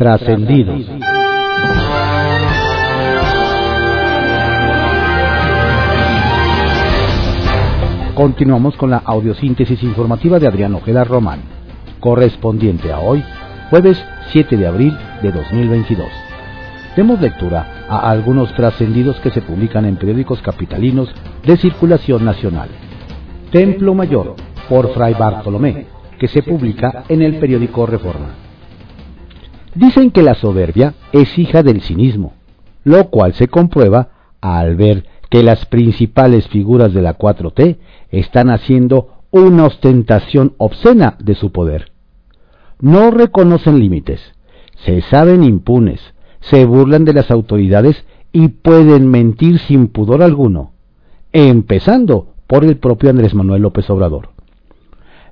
Trascendidos. Continuamos con la audiosíntesis informativa de Adrián Ojeda Román, correspondiente a hoy, jueves 7 de abril de 2022. Demos lectura a algunos trascendidos que se publican en periódicos capitalinos de circulación nacional. Templo Mayor, por Fray Bartolomé, que se publica en el periódico Reforma. Dicen que la soberbia es hija del cinismo, lo cual se comprueba al ver que las principales figuras de la 4T están haciendo una ostentación obscena de su poder. No reconocen límites, se saben impunes, se burlan de las autoridades y pueden mentir sin pudor alguno, empezando por el propio Andrés Manuel López Obrador.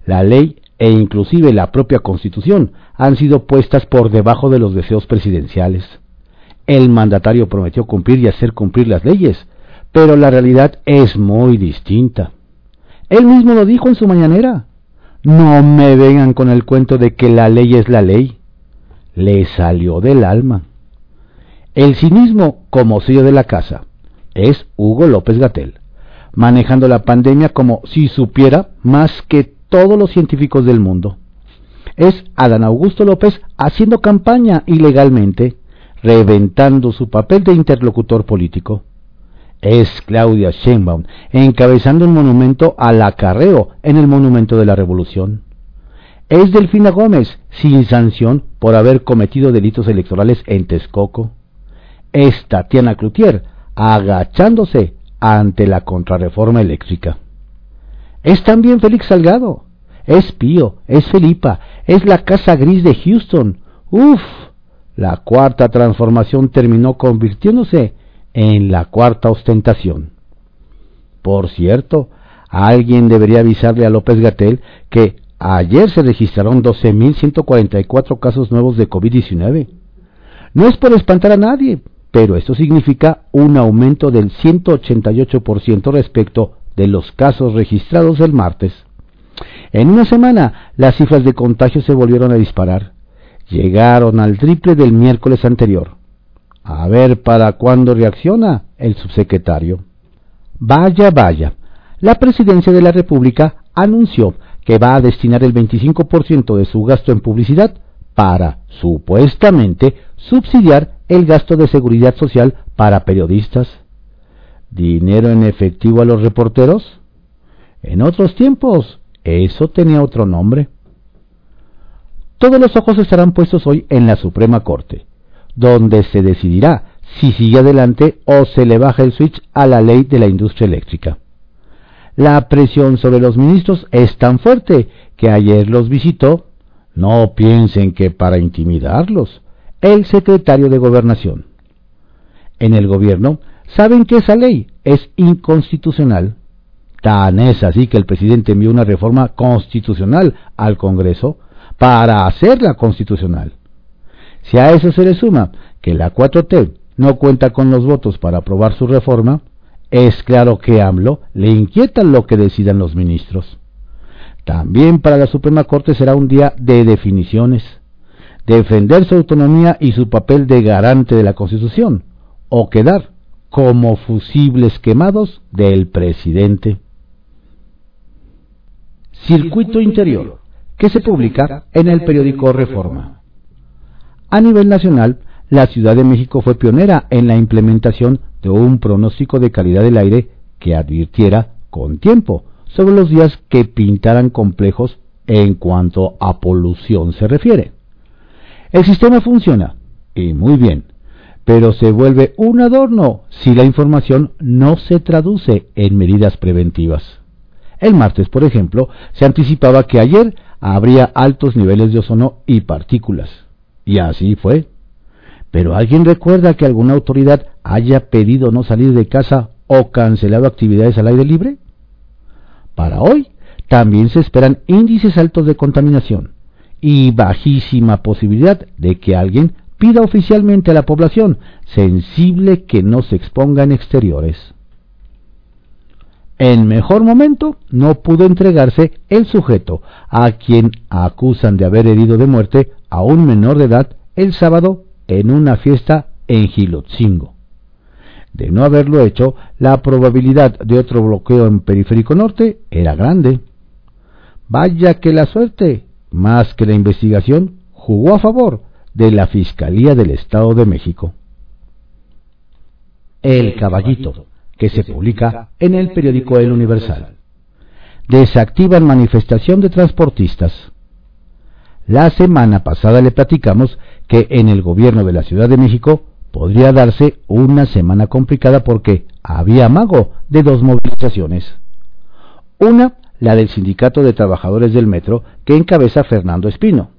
La ley e inclusive la propia constitución han sido puestas por debajo de los deseos presidenciales. El mandatario prometió cumplir y hacer cumplir las leyes, pero la realidad es muy distinta. Él mismo lo dijo en su mañanera. No me vengan con el cuento de que la ley es la ley. Le salió del alma. El cinismo como sello de la casa es Hugo López Gatel, manejando la pandemia como si supiera más que todos los científicos del mundo. Es Adán Augusto López haciendo campaña ilegalmente, reventando su papel de interlocutor político. Es Claudia Sheinbaum encabezando un monumento al acarreo en el Monumento de la Revolución. Es Delfina Gómez sin sanción por haber cometido delitos electorales en Texcoco es Tatiana Cloutier agachándose ante la contrarreforma eléctrica. Es también Félix Salgado, es Pío, es Felipa, es la Casa Gris de Houston. Uf, la cuarta transformación terminó convirtiéndose en la cuarta ostentación. Por cierto, alguien debería avisarle a López Gatel que ayer se registraron 12.144 casos nuevos de COVID-19. No es por espantar a nadie, pero esto significa un aumento del 188% respecto de los casos registrados el martes. En una semana, las cifras de contagio se volvieron a disparar. Llegaron al triple del miércoles anterior. A ver para cuándo reacciona el subsecretario. Vaya, vaya. La presidencia de la República anunció que va a destinar el 25% de su gasto en publicidad para, supuestamente, subsidiar el gasto de seguridad social para periodistas. ¿Dinero en efectivo a los reporteros? En otros tiempos, eso tenía otro nombre. Todos los ojos estarán puestos hoy en la Suprema Corte, donde se decidirá si sigue adelante o se le baja el switch a la ley de la industria eléctrica. La presión sobre los ministros es tan fuerte que ayer los visitó. No piensen que para intimidarlos, el secretario de Gobernación. En el gobierno saben que esa ley es inconstitucional. Tan es así que el presidente envió una reforma constitucional al Congreso para hacerla constitucional. Si a eso se le suma que la 4T no cuenta con los votos para aprobar su reforma, es claro que AMLO le inquieta lo que decidan los ministros. También para la Suprema Corte será un día de definiciones defender su autonomía y su papel de garante de la Constitución, o quedar como fusibles quemados del presidente. Circuito Interior, que se publica en el periódico Reforma. A nivel nacional, la Ciudad de México fue pionera en la implementación de un pronóstico de calidad del aire que advirtiera con tiempo sobre los días que pintaran complejos en cuanto a polución se refiere. El sistema funciona, y muy bien, pero se vuelve un adorno si la información no se traduce en medidas preventivas. El martes, por ejemplo, se anticipaba que ayer habría altos niveles de ozono y partículas. Y así fue. Pero ¿alguien recuerda que alguna autoridad haya pedido no salir de casa o cancelado actividades al aire libre? Para hoy también se esperan índices altos de contaminación y bajísima posibilidad de que alguien pida oficialmente a la población sensible que no se exponga en exteriores. En mejor momento no pudo entregarse el sujeto a quien acusan de haber herido de muerte a un menor de edad el sábado en una fiesta en Gilotzingo. De no haberlo hecho, la probabilidad de otro bloqueo en Periférico Norte era grande. Vaya que la suerte, más que la investigación, jugó a favor de la Fiscalía del Estado de México. El Caballito, que se publica en el periódico El Universal. Desactivan manifestación de transportistas. La semana pasada le platicamos que en el gobierno de la Ciudad de México podría darse una semana complicada porque había amago de dos movilizaciones. Una, la del Sindicato de Trabajadores del Metro, que encabeza Fernando Espino,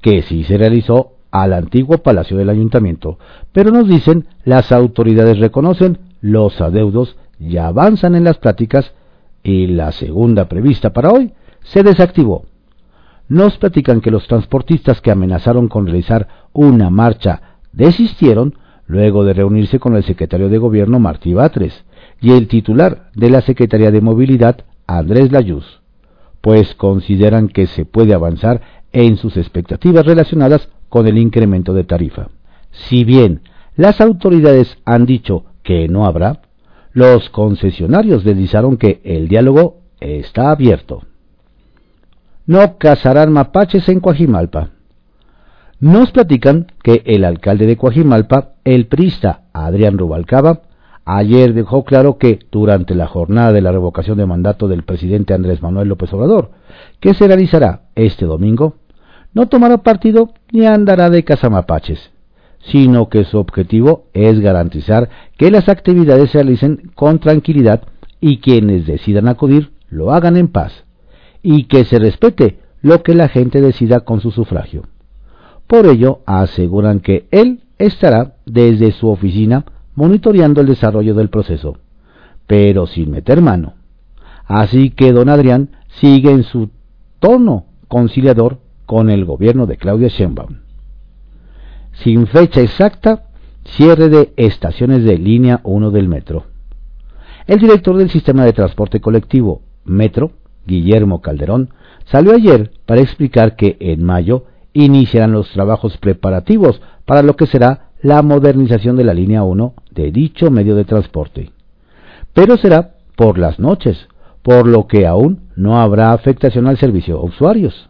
que sí se realizó al antiguo Palacio del Ayuntamiento, pero nos dicen las autoridades reconocen los adeudos y avanzan en las pláticas y la segunda prevista para hoy se desactivó. Nos platican que los transportistas que amenazaron con realizar una marcha desistieron luego de reunirse con el secretario de Gobierno Martí Batres y el titular de la Secretaría de Movilidad Andrés Layuz, pues consideran que se puede avanzar en sus expectativas relacionadas con el incremento de tarifa. Si bien las autoridades han dicho que no habrá, los concesionarios deslizaron que el diálogo está abierto. No cazarán mapaches en Coajimalpa. Nos platican que el alcalde de Coajimalpa, el prista Adrián Rubalcaba, ayer dejó claro que durante la jornada de la revocación de mandato del presidente Andrés Manuel López Obrador, que se realizará este domingo, no tomará partido ni andará de cazamapaches, sino que su objetivo es garantizar que las actividades se realicen con tranquilidad y quienes decidan acudir lo hagan en paz, y que se respete lo que la gente decida con su sufragio. Por ello, aseguran que él estará desde su oficina monitoreando el desarrollo del proceso, pero sin meter mano. Así que don Adrián sigue en su tono conciliador con el gobierno de Claudia Sheinbaum. Sin fecha exacta, cierre de estaciones de línea 1 del metro. El director del sistema de transporte colectivo Metro, Guillermo Calderón, salió ayer para explicar que en mayo iniciarán los trabajos preparativos para lo que será la modernización de la línea 1 de dicho medio de transporte. Pero será por las noches, por lo que aún no habrá afectación al servicio a usuarios.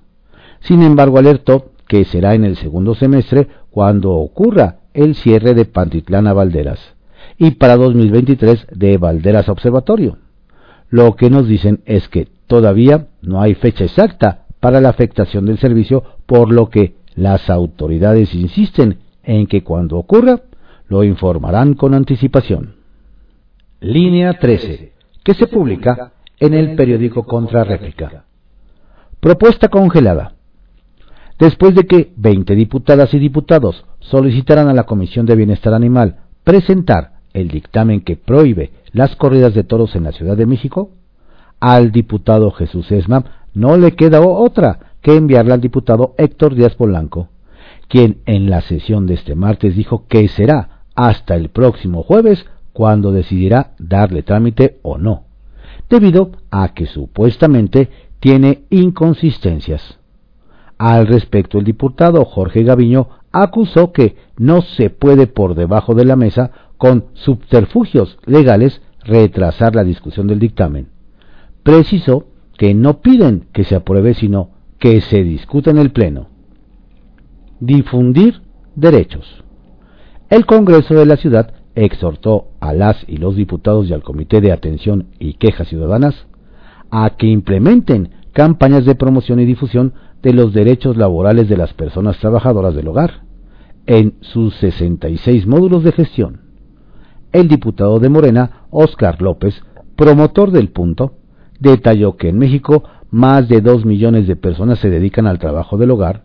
Sin embargo, alertó que será en el segundo semestre cuando ocurra el cierre de Pantitlán a Valderas y para 2023 de Valderas Observatorio. Lo que nos dicen es que todavía no hay fecha exacta para la afectación del servicio, por lo que las autoridades insisten en que cuando ocurra lo informarán con anticipación. Línea 13, que se publica en el periódico Contrarréplica. Propuesta congelada. Después de que 20 diputadas y diputados solicitaran a la Comisión de Bienestar Animal presentar el dictamen que prohíbe las corridas de toros en la Ciudad de México, al diputado Jesús Esma no le queda otra que enviarla al diputado Héctor Díaz Polanco, quien en la sesión de este martes dijo que será hasta el próximo jueves cuando decidirá darle trámite o no, debido a que supuestamente tiene inconsistencias. Al respecto, el diputado Jorge Gaviño acusó que no se puede por debajo de la mesa con subterfugios legales retrasar la discusión del dictamen. Precisó que no piden que se apruebe, sino que se discuta en el Pleno. Difundir derechos. El Congreso de la Ciudad exhortó a las y los diputados y al Comité de Atención y Quejas Ciudadanas a que implementen campañas de promoción y difusión de los derechos laborales de las personas trabajadoras del hogar en sus 66 módulos de gestión. El diputado de Morena, Óscar López, promotor del punto, detalló que en México más de dos millones de personas se dedican al trabajo del hogar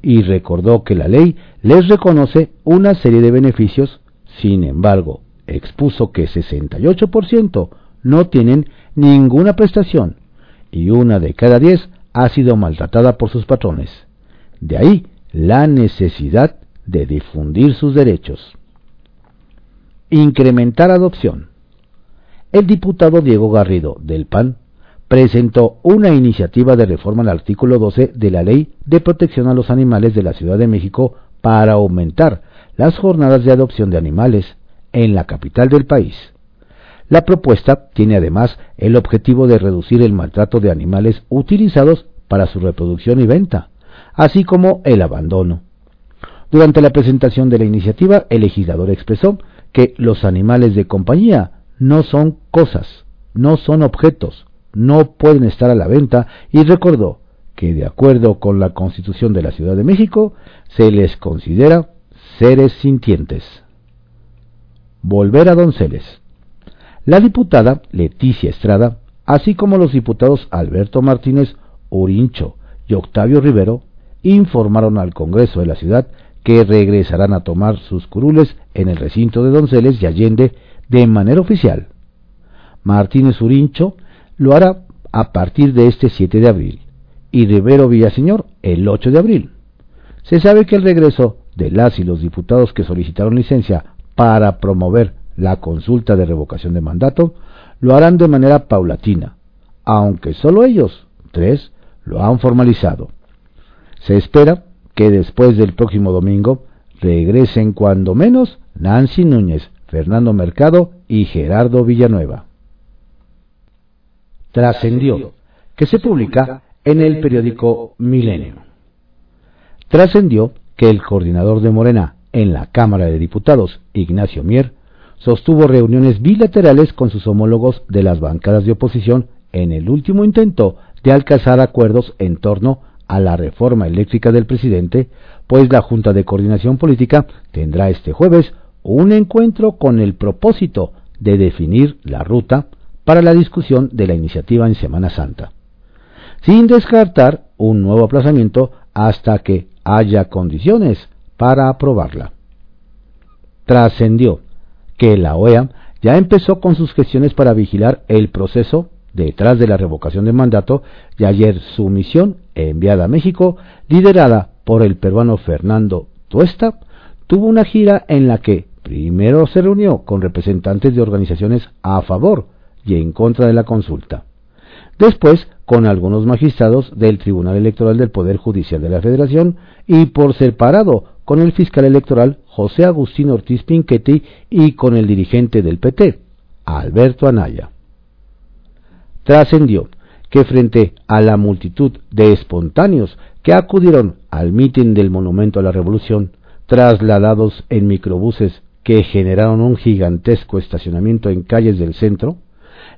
y recordó que la ley les reconoce una serie de beneficios, sin embargo, expuso que 68% no tienen ninguna prestación y una de cada diez ha sido maltratada por sus patrones. De ahí la necesidad de difundir sus derechos. Incrementar adopción. El diputado Diego Garrido, del PAN, presentó una iniciativa de reforma al artículo 12 de la Ley de Protección a los Animales de la Ciudad de México para aumentar las jornadas de adopción de animales en la capital del país. La propuesta tiene además el objetivo de reducir el maltrato de animales utilizados para su reproducción y venta, así como el abandono. Durante la presentación de la iniciativa, el legislador expresó que los animales de compañía no son cosas, no son objetos, no pueden estar a la venta y recordó que de acuerdo con la Constitución de la Ciudad de México se les considera seres sintientes. Volver a Donceles. La diputada Leticia Estrada, así como los diputados Alberto Martínez Urincho y Octavio Rivero, informaron al Congreso de la ciudad que regresarán a tomar sus curules en el recinto de Donceles y Allende de manera oficial. Martínez Urincho lo hará a partir de este 7 de abril y Rivero Villaseñor el 8 de abril. Se sabe que el regreso de las y los diputados que solicitaron licencia para promover la consulta de revocación de mandato lo harán de manera paulatina, aunque solo ellos, tres, lo han formalizado. Se espera que después del próximo domingo regresen cuando menos Nancy Núñez, Fernando Mercado y Gerardo Villanueva. Trascendió, que se publica en el periódico Milenio. Trascendió que el coordinador de Morena en la Cámara de Diputados, Ignacio Mier, sostuvo reuniones bilaterales con sus homólogos de las bancadas de oposición en el último intento de alcanzar acuerdos en torno a la reforma eléctrica del presidente, pues la Junta de Coordinación Política tendrá este jueves un encuentro con el propósito de definir la ruta para la discusión de la iniciativa en Semana Santa, sin descartar un nuevo aplazamiento hasta que haya condiciones para aprobarla. Trascendió que la OEA ya empezó con sus gestiones para vigilar el proceso detrás de la revocación de mandato y ayer su misión enviada a México, liderada por el peruano Fernando Tuesta, tuvo una gira en la que primero se reunió con representantes de organizaciones a favor y en contra de la consulta. Después con algunos magistrados del Tribunal Electoral del Poder Judicial de la Federación y por separado con el fiscal electoral José Agustín Ortiz Pinchetti y con el dirigente del PT, Alberto Anaya. Trascendió que frente a la multitud de espontáneos que acudieron al mitin del Monumento a la Revolución, trasladados en microbuses que generaron un gigantesco estacionamiento en calles del centro,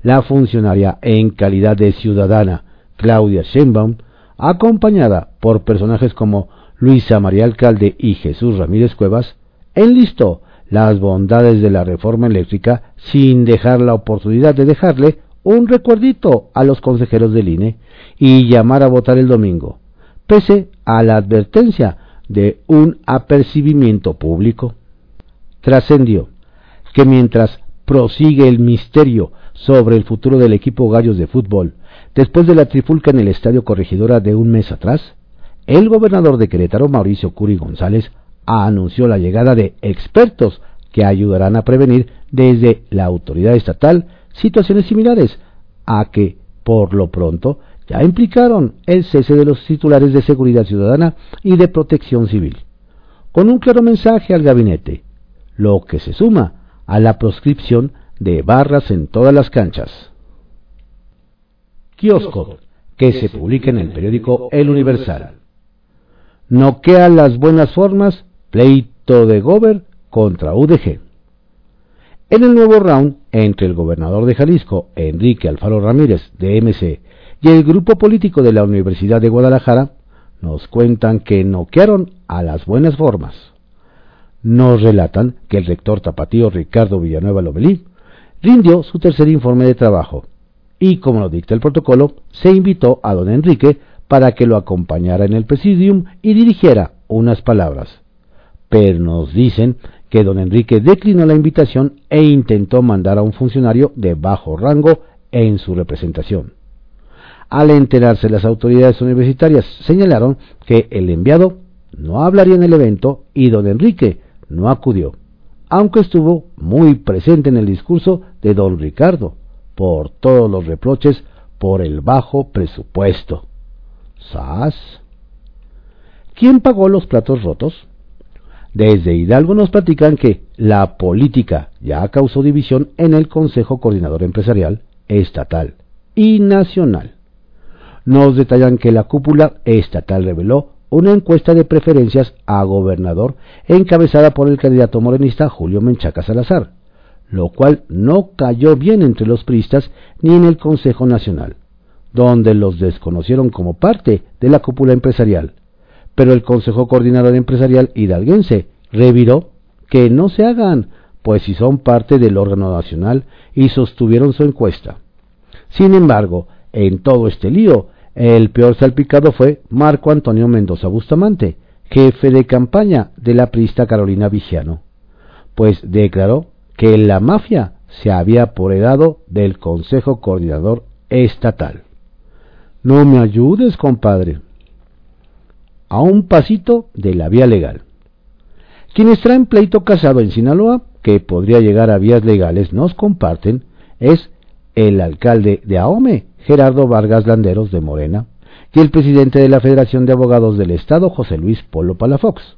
la funcionaria en calidad de ciudadana Claudia Sheinbaum, acompañada por personajes como Luisa María Alcalde y Jesús Ramírez Cuevas, enlistó las bondades de la reforma eléctrica sin dejar la oportunidad de dejarle un recuerdito a los consejeros del INE y llamar a votar el domingo, pese a la advertencia de un apercibimiento público. Trascendió que mientras prosigue el misterio sobre el futuro del equipo Gallos de fútbol, después de la trifulca en el Estadio Corregidora de un mes atrás, el gobernador de Querétaro, Mauricio Curi González, anunció la llegada de expertos que ayudarán a prevenir desde la autoridad estatal situaciones similares a que, por lo pronto, ya implicaron el cese de los titulares de seguridad ciudadana y de protección civil, con un claro mensaje al gabinete, lo que se suma a la proscripción de barras en todas las canchas. Kiosco, que se publica en el periódico El Universal. Noquea las buenas formas, pleito de Gober contra UDG. En el nuevo round entre el gobernador de Jalisco, Enrique Alfaro Ramírez, de MC, y el grupo político de la Universidad de Guadalajara, nos cuentan que noquearon a las buenas formas. Nos relatan que el rector tapatío Ricardo Villanueva Lomelí rindió su tercer informe de trabajo y, como lo dicta el protocolo, se invitó a don Enrique para que lo acompañara en el presidium y dirigiera unas palabras. Pero nos dicen que don Enrique declinó la invitación e intentó mandar a un funcionario de bajo rango en su representación. Al enterarse las autoridades universitarias señalaron que el enviado no hablaría en el evento y don Enrique no acudió aunque estuvo muy presente en el discurso de don Ricardo, por todos los reproches por el bajo presupuesto. ¿Quién pagó los platos rotos? Desde Hidalgo nos platican que la política ya causó división en el Consejo Coordinador Empresarial estatal y nacional. Nos detallan que la cúpula estatal reveló una encuesta de preferencias a gobernador encabezada por el candidato morenista Julio Menchaca Salazar, lo cual no cayó bien entre los priistas ni en el Consejo Nacional, donde los desconocieron como parte de la cúpula empresarial. Pero el Consejo Coordinador Empresarial hidalguense reviró que no se hagan, pues si son parte del órgano nacional y sostuvieron su encuesta. Sin embargo, en todo este lío, el peor salpicado fue Marco Antonio Mendoza Bustamante, jefe de campaña de la priista Carolina Vigiano, pues declaró que la mafia se había apoderado del Consejo Coordinador Estatal. No me ayudes, compadre. A un pasito de la vía legal. Quienes traen pleito casado en Sinaloa, que podría llegar a vías legales, nos comparten, es el alcalde de Ahome, Gerardo Vargas Landeros de Morena, y el presidente de la Federación de Abogados del Estado, José Luis Polo Palafox.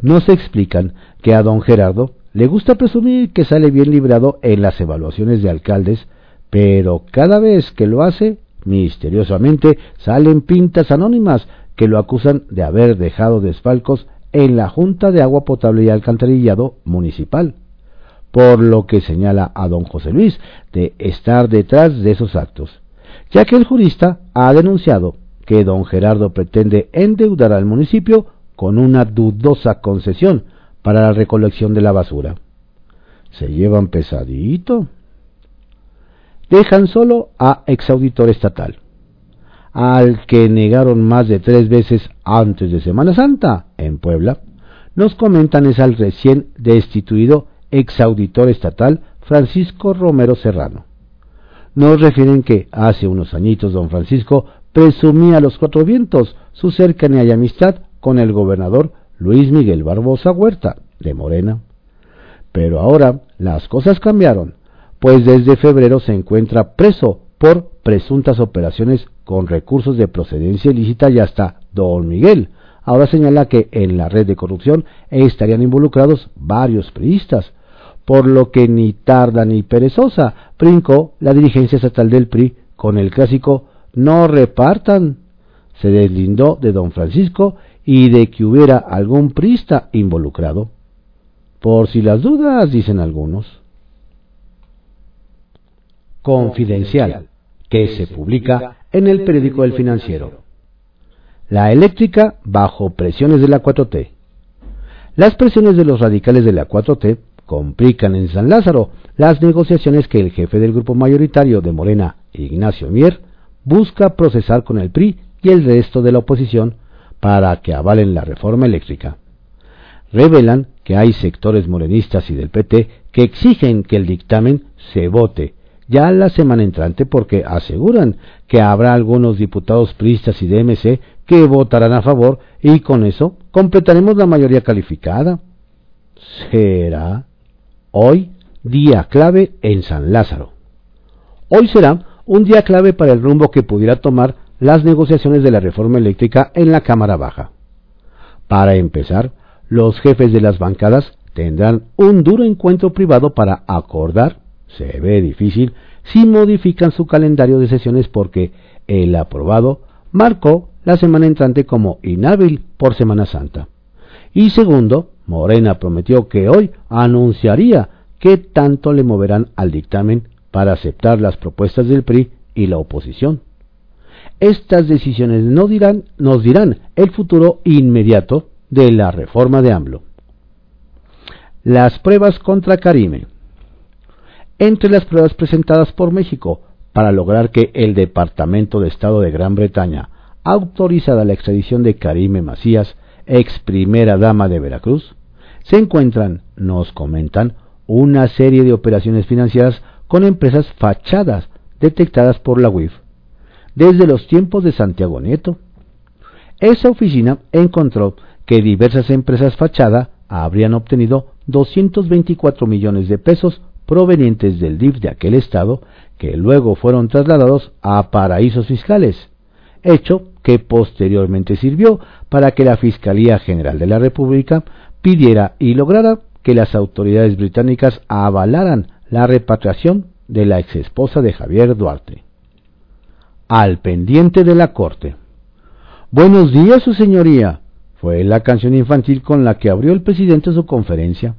Nos explican que a don Gerardo le gusta presumir que sale bien librado en las evaluaciones de alcaldes, pero cada vez que lo hace, misteriosamente salen pintas anónimas que lo acusan de haber dejado desfalcos en la Junta de Agua Potable y Alcantarillado Municipal, por lo que señala a don José Luis de estar detrás de esos actos ya que el jurista ha denunciado que don Gerardo pretende endeudar al municipio con una dudosa concesión para la recolección de la basura. Se llevan pesadito. Dejan solo a exauditor estatal, al que negaron más de tres veces antes de Semana Santa en Puebla. Nos comentan es al recién destituido exauditor estatal Francisco Romero Serrano nos refieren que hace unos añitos don Francisco presumía a los cuatro vientos su cercanía y amistad con el gobernador Luis Miguel Barbosa Huerta, de Morena. Pero ahora las cosas cambiaron, pues desde febrero se encuentra preso por presuntas operaciones con recursos de procedencia ilícita y hasta don Miguel. Ahora señala que en la red de corrupción estarían involucrados varios priistas, por lo que ni tarda ni perezosa brincó la dirigencia estatal del PRI con el clásico no repartan. Se deslindó de don Francisco y de que hubiera algún prista involucrado. Por si las dudas, dicen algunos. Confidencial, que se publica en el periódico El Financiero. La eléctrica bajo presiones de la 4T. Las presiones de los radicales de la 4T complican en San Lázaro las negociaciones que el jefe del grupo mayoritario de Morena, Ignacio Mier, busca procesar con el PRI y el resto de la oposición para que avalen la reforma eléctrica. Revelan que hay sectores morenistas y del PT que exigen que el dictamen se vote ya la semana entrante porque aseguran que habrá algunos diputados priistas y DMC que votarán a favor y con eso completaremos la mayoría calificada. ¿Será? Hoy, día clave en San Lázaro. Hoy será un día clave para el rumbo que pudiera tomar las negociaciones de la reforma eléctrica en la Cámara Baja. Para empezar, los jefes de las bancadas tendrán un duro encuentro privado para acordar, se ve difícil, si modifican su calendario de sesiones porque el aprobado marcó la semana entrante como inhábil por Semana Santa. Y segundo, Morena prometió que hoy anunciaría qué tanto le moverán al dictamen para aceptar las propuestas del PRI y la oposición. Estas decisiones no dirán, nos dirán el futuro inmediato de la reforma de AMLO. Las pruebas contra Karime. Entre las pruebas presentadas por México para lograr que el Departamento de Estado de Gran Bretaña autorizara la extradición de Karime Macías ex primera dama de Veracruz, se encuentran, nos comentan, una serie de operaciones financieras con empresas fachadas detectadas por la UIF desde los tiempos de Santiago Nieto. Esa oficina encontró que diversas empresas fachada habrían obtenido 224 millones de pesos provenientes del DIF de aquel estado que luego fueron trasladados a paraísos fiscales, hecho que posteriormente sirvió para que la Fiscalía General de la República pidiera y lograra que las autoridades británicas avalaran la repatriación de la exesposa de Javier Duarte. Al pendiente de la corte. Buenos días, su señoría, fue la canción infantil con la que abrió el presidente su conferencia.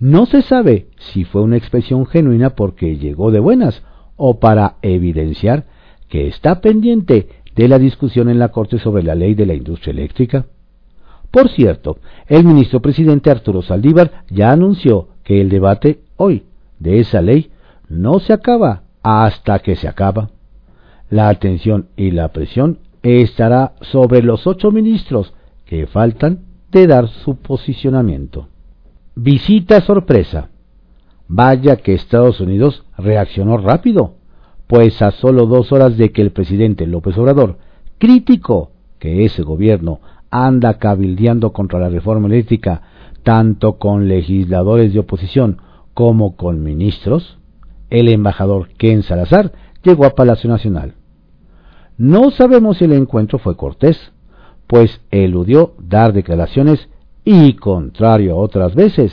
No se sabe si fue una expresión genuina porque llegó de buenas o para evidenciar que está pendiente de la discusión en la Corte sobre la ley de la industria eléctrica. Por cierto, el ministro presidente Arturo Saldívar ya anunció que el debate hoy de esa ley no se acaba hasta que se acaba. La atención y la presión estará sobre los ocho ministros que faltan de dar su posicionamiento. Visita sorpresa. Vaya que Estados Unidos reaccionó rápido, pues a solo dos horas de que el presidente López Obrador criticó que ese gobierno anda cabildeando contra la reforma eléctrica tanto con legisladores de oposición como con ministros, el embajador Ken Salazar llegó a Palacio Nacional. No sabemos si el encuentro fue cortés, pues eludió dar declaraciones y, contrario a otras veces,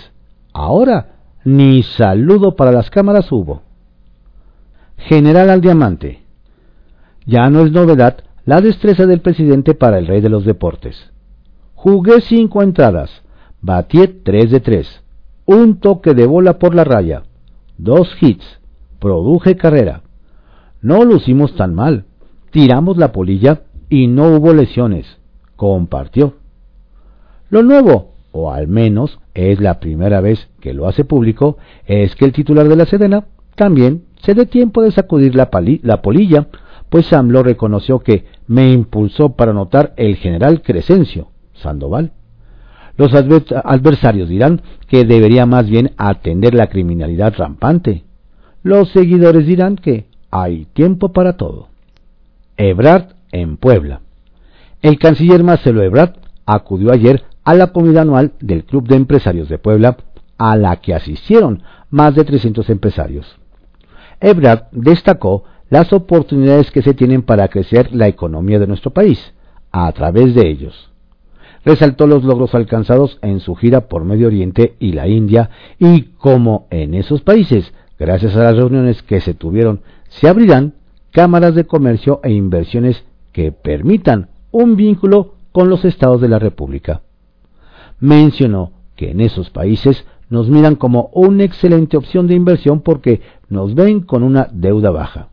ahora ni saludo para las cámaras hubo. General al diamante. Ya no es novedad la destreza del presidente para el rey de los deportes. Jugué cinco entradas, batí tres de tres, un toque de bola por la raya, dos hits, produje carrera. No lucimos tan mal, tiramos la polilla y no hubo lesiones compartió. Lo nuevo, o al menos es la primera vez que lo hace público, es que el titular de la Sedena también se dé tiempo de sacudir la, la polilla, pues AMLO reconoció que me impulsó para anotar el general Crescencio Sandoval. Los adversarios dirán que debería más bien atender la criminalidad rampante. Los seguidores dirán que hay tiempo para todo. Ebrard en Puebla. El canciller Marcelo Ebrard acudió ayer a la comida anual del Club de Empresarios de Puebla, a la que asistieron más de 300 empresarios. Ebrard destacó las oportunidades que se tienen para crecer la economía de nuestro país a través de ellos. Resaltó los logros alcanzados en su gira por Medio Oriente y la India y cómo en esos países, gracias a las reuniones que se tuvieron, se abrirán cámaras de comercio e inversiones que permitan un vínculo con los estados de la República. Mencionó que en esos países nos miran como una excelente opción de inversión porque nos ven con una deuda baja,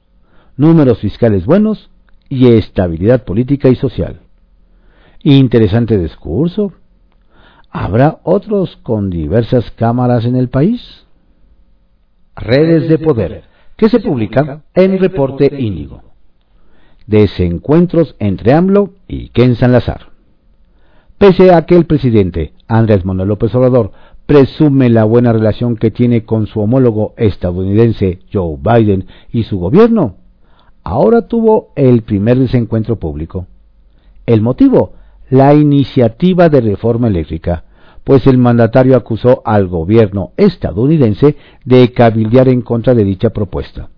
números fiscales buenos y estabilidad política y social. Interesante discurso. ¿Habrá otros con diversas cámaras en el país? Redes de poder, que se publica en Reporte Índigo desencuentros entre AMLO y Ken Salazar. Pese a que el presidente Andrés Manuel López Obrador presume la buena relación que tiene con su homólogo estadounidense Joe Biden y su gobierno, ahora tuvo el primer desencuentro público. El motivo, la iniciativa de reforma eléctrica, pues el mandatario acusó al gobierno estadounidense de cabildear en contra de dicha propuesta.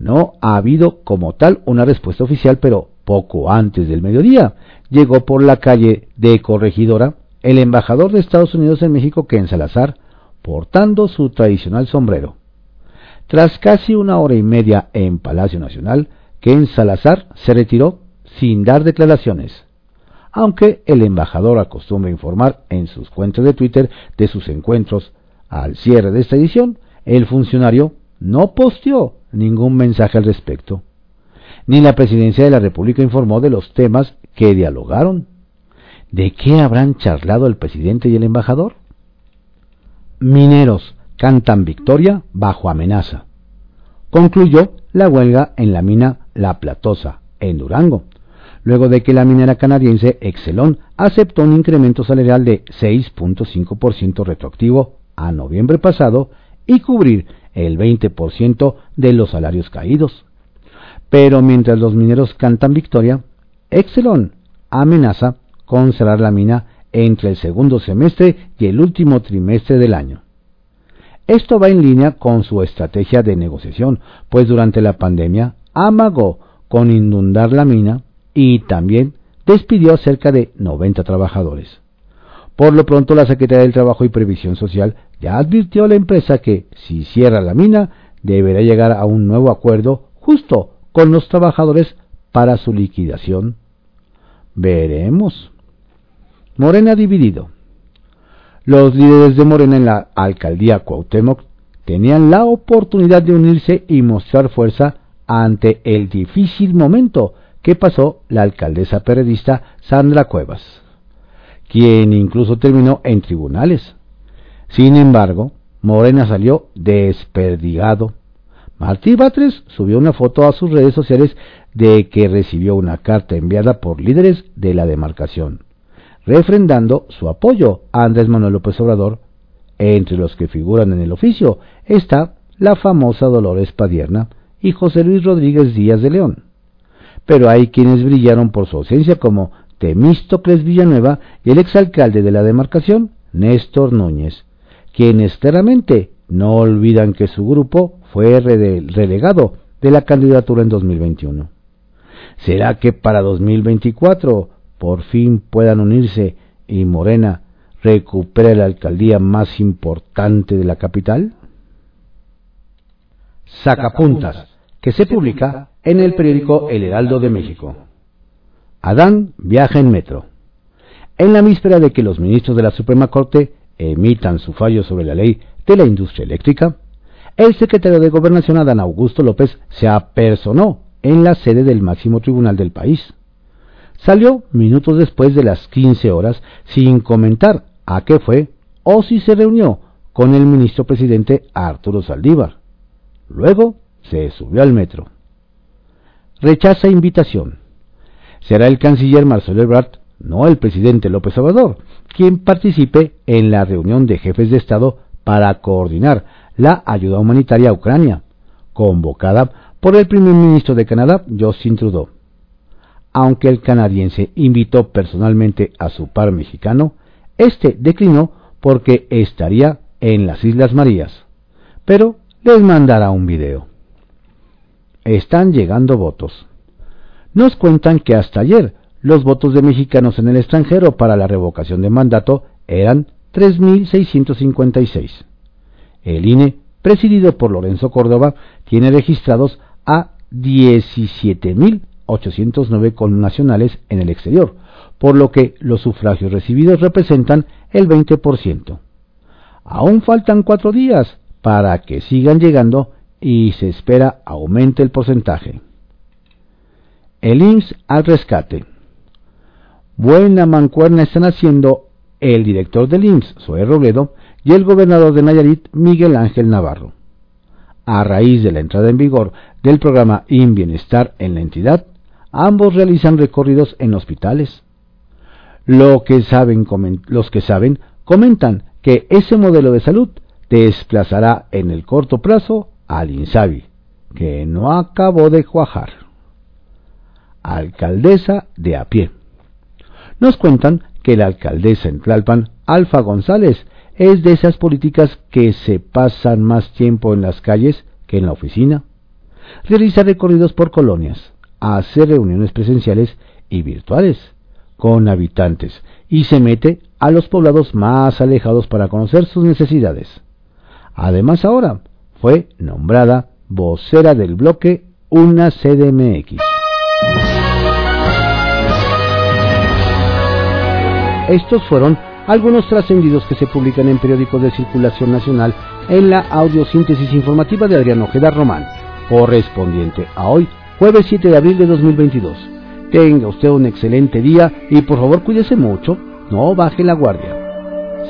No ha habido como tal una respuesta oficial, pero poco antes del mediodía llegó por la calle de Corregidora el embajador de Estados Unidos en México, Ken Salazar, portando su tradicional sombrero. Tras casi una hora y media en Palacio Nacional, Ken Salazar se retiró sin dar declaraciones. Aunque el embajador acostumbra informar en sus cuentas de Twitter de sus encuentros al cierre de esta edición, el funcionario no posteó ningún mensaje al respecto. Ni la presidencia de la República informó de los temas que dialogaron. ¿De qué habrán charlado el presidente y el embajador? Mineros cantan victoria bajo amenaza. Concluyó la huelga en la mina La Platosa, en Durango, luego de que la minera canadiense Excelon aceptó un incremento salarial de 6.5% retroactivo a noviembre pasado y cubrir el 20% de los salarios caídos. Pero mientras los mineros cantan victoria, Exelon amenaza con cerrar la mina entre el segundo semestre y el último trimestre del año. Esto va en línea con su estrategia de negociación, pues durante la pandemia amagó con inundar la mina y también despidió cerca de 90 trabajadores. Por lo pronto, la Secretaría del Trabajo y Previsión Social ya advirtió a la empresa que, si cierra la mina, deberá llegar a un nuevo acuerdo justo con los trabajadores para su liquidación. Veremos. Morena dividido. Los líderes de Morena en la alcaldía Cuauhtémoc tenían la oportunidad de unirse y mostrar fuerza ante el difícil momento que pasó la alcaldesa periodista Sandra Cuevas, quien incluso terminó en tribunales. Sin embargo, Morena salió desperdigado. Martí Batres subió una foto a sus redes sociales de que recibió una carta enviada por líderes de la demarcación, refrendando su apoyo a Andrés Manuel López Obrador. Entre los que figuran en el oficio está la famosa Dolores Padierna y José Luis Rodríguez Díaz de León. Pero hay quienes brillaron por su ausencia como Temístocles Villanueva y el exalcalde de la demarcación, Néstor Núñez, quienes claramente no olvidan que su grupo fue relegado de la candidatura en 2021. ¿Será que para 2024 por fin puedan unirse y Morena recupere la alcaldía más importante de la capital? Sacapuntas, que se publica en el periódico El Heraldo de México. Adán viaja en metro. En la víspera de que los ministros de la Suprema Corte emitan su fallo sobre la ley de la industria eléctrica, el secretario de Gobernación Adán Augusto López se apersonó en la sede del máximo tribunal del país. Salió minutos después de las 15 horas sin comentar a qué fue o si se reunió con el ministro presidente Arturo Saldívar. Luego se subió al metro. Rechaza invitación. Será el canciller Marcelo Ebrard, no el presidente López Obrador, quien participe en la reunión de jefes de Estado para coordinar la ayuda humanitaria a Ucrania, convocada por el primer ministro de Canadá, Justin Trudeau. Aunque el canadiense invitó personalmente a su par mexicano, este declinó porque estaría en las Islas Marías, pero les mandará un video. Están llegando votos. Nos cuentan que hasta ayer los votos de mexicanos en el extranjero para la revocación de mandato eran 3.656. El INE, presidido por Lorenzo Córdoba, tiene registrados a 17.809 connacionales en el exterior, por lo que los sufragios recibidos representan el 20%. Aún faltan cuatro días para que sigan llegando y se espera aumente el porcentaje. El IMSS al rescate. Buena mancuerna están haciendo el director del IMSS, Zoe Robledo, y el gobernador de Nayarit, Miguel Ángel Navarro a raíz de la entrada en vigor del programa In Bienestar en la entidad, ambos realizan recorridos en hospitales. Lo que saben, los que saben comentan que ese modelo de salud desplazará en el corto plazo al Insabi, que no acabó de cuajar. Alcaldesa de a pie. Nos cuentan que la alcaldesa en Tlalpan, Alfa González, es de esas políticas que se pasan más tiempo en las calles que en la oficina. Realiza recorridos por colonias, hace reuniones presenciales y virtuales con habitantes y se mete a los poblados más alejados para conocer sus necesidades. Además ahora fue nombrada vocera del bloque Una CDMX. Estos fueron algunos trascendidos que se publican en periódicos de circulación nacional en la audiosíntesis informativa de Adrián Ojeda Román, correspondiente a hoy, jueves 7 de abril de 2022. Tenga usted un excelente día y por favor cuídese mucho, no baje la guardia.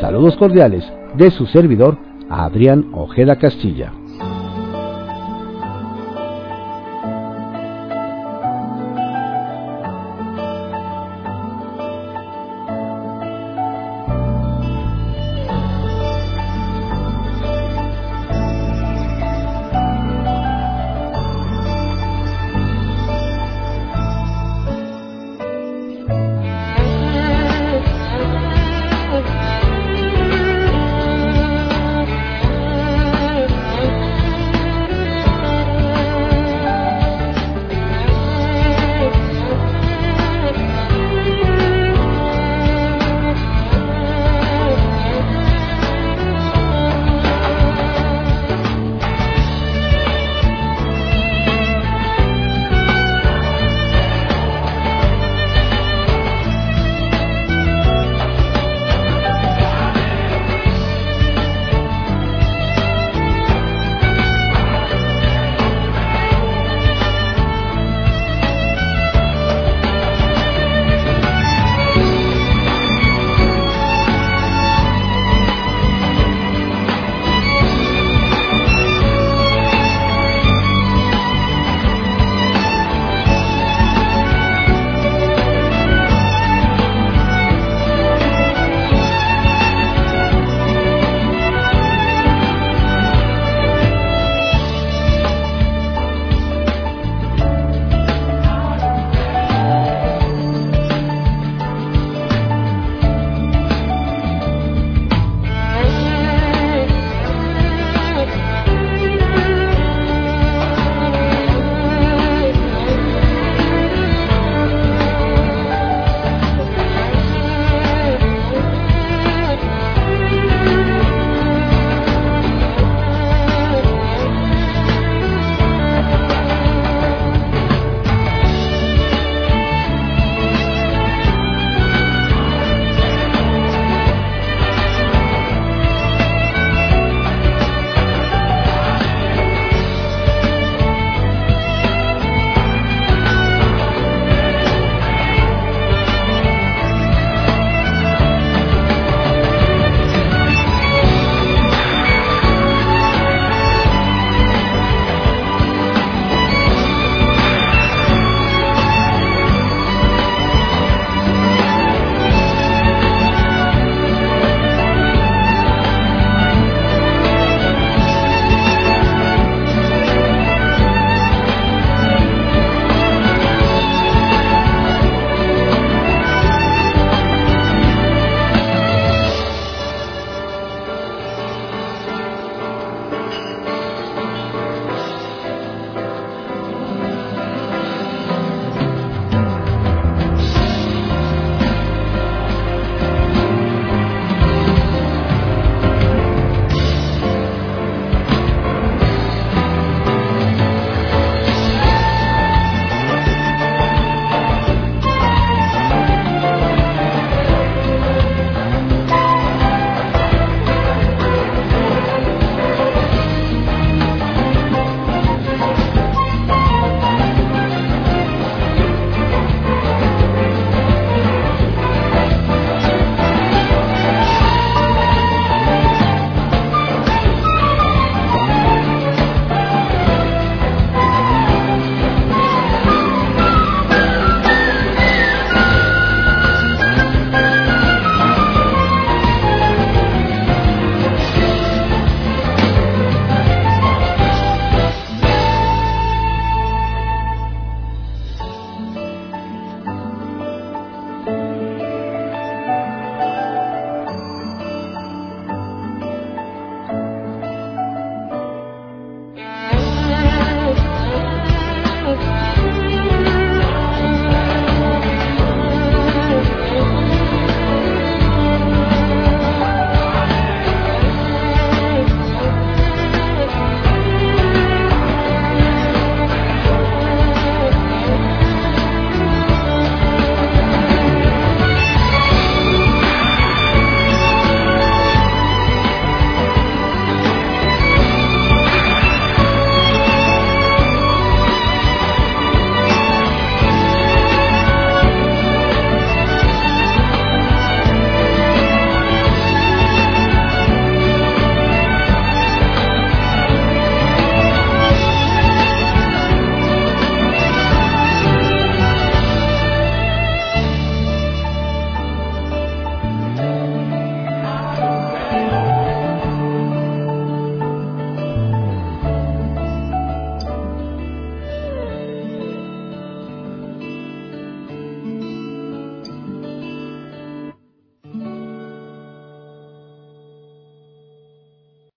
Saludos cordiales de su servidor, Adrián Ojeda Castilla.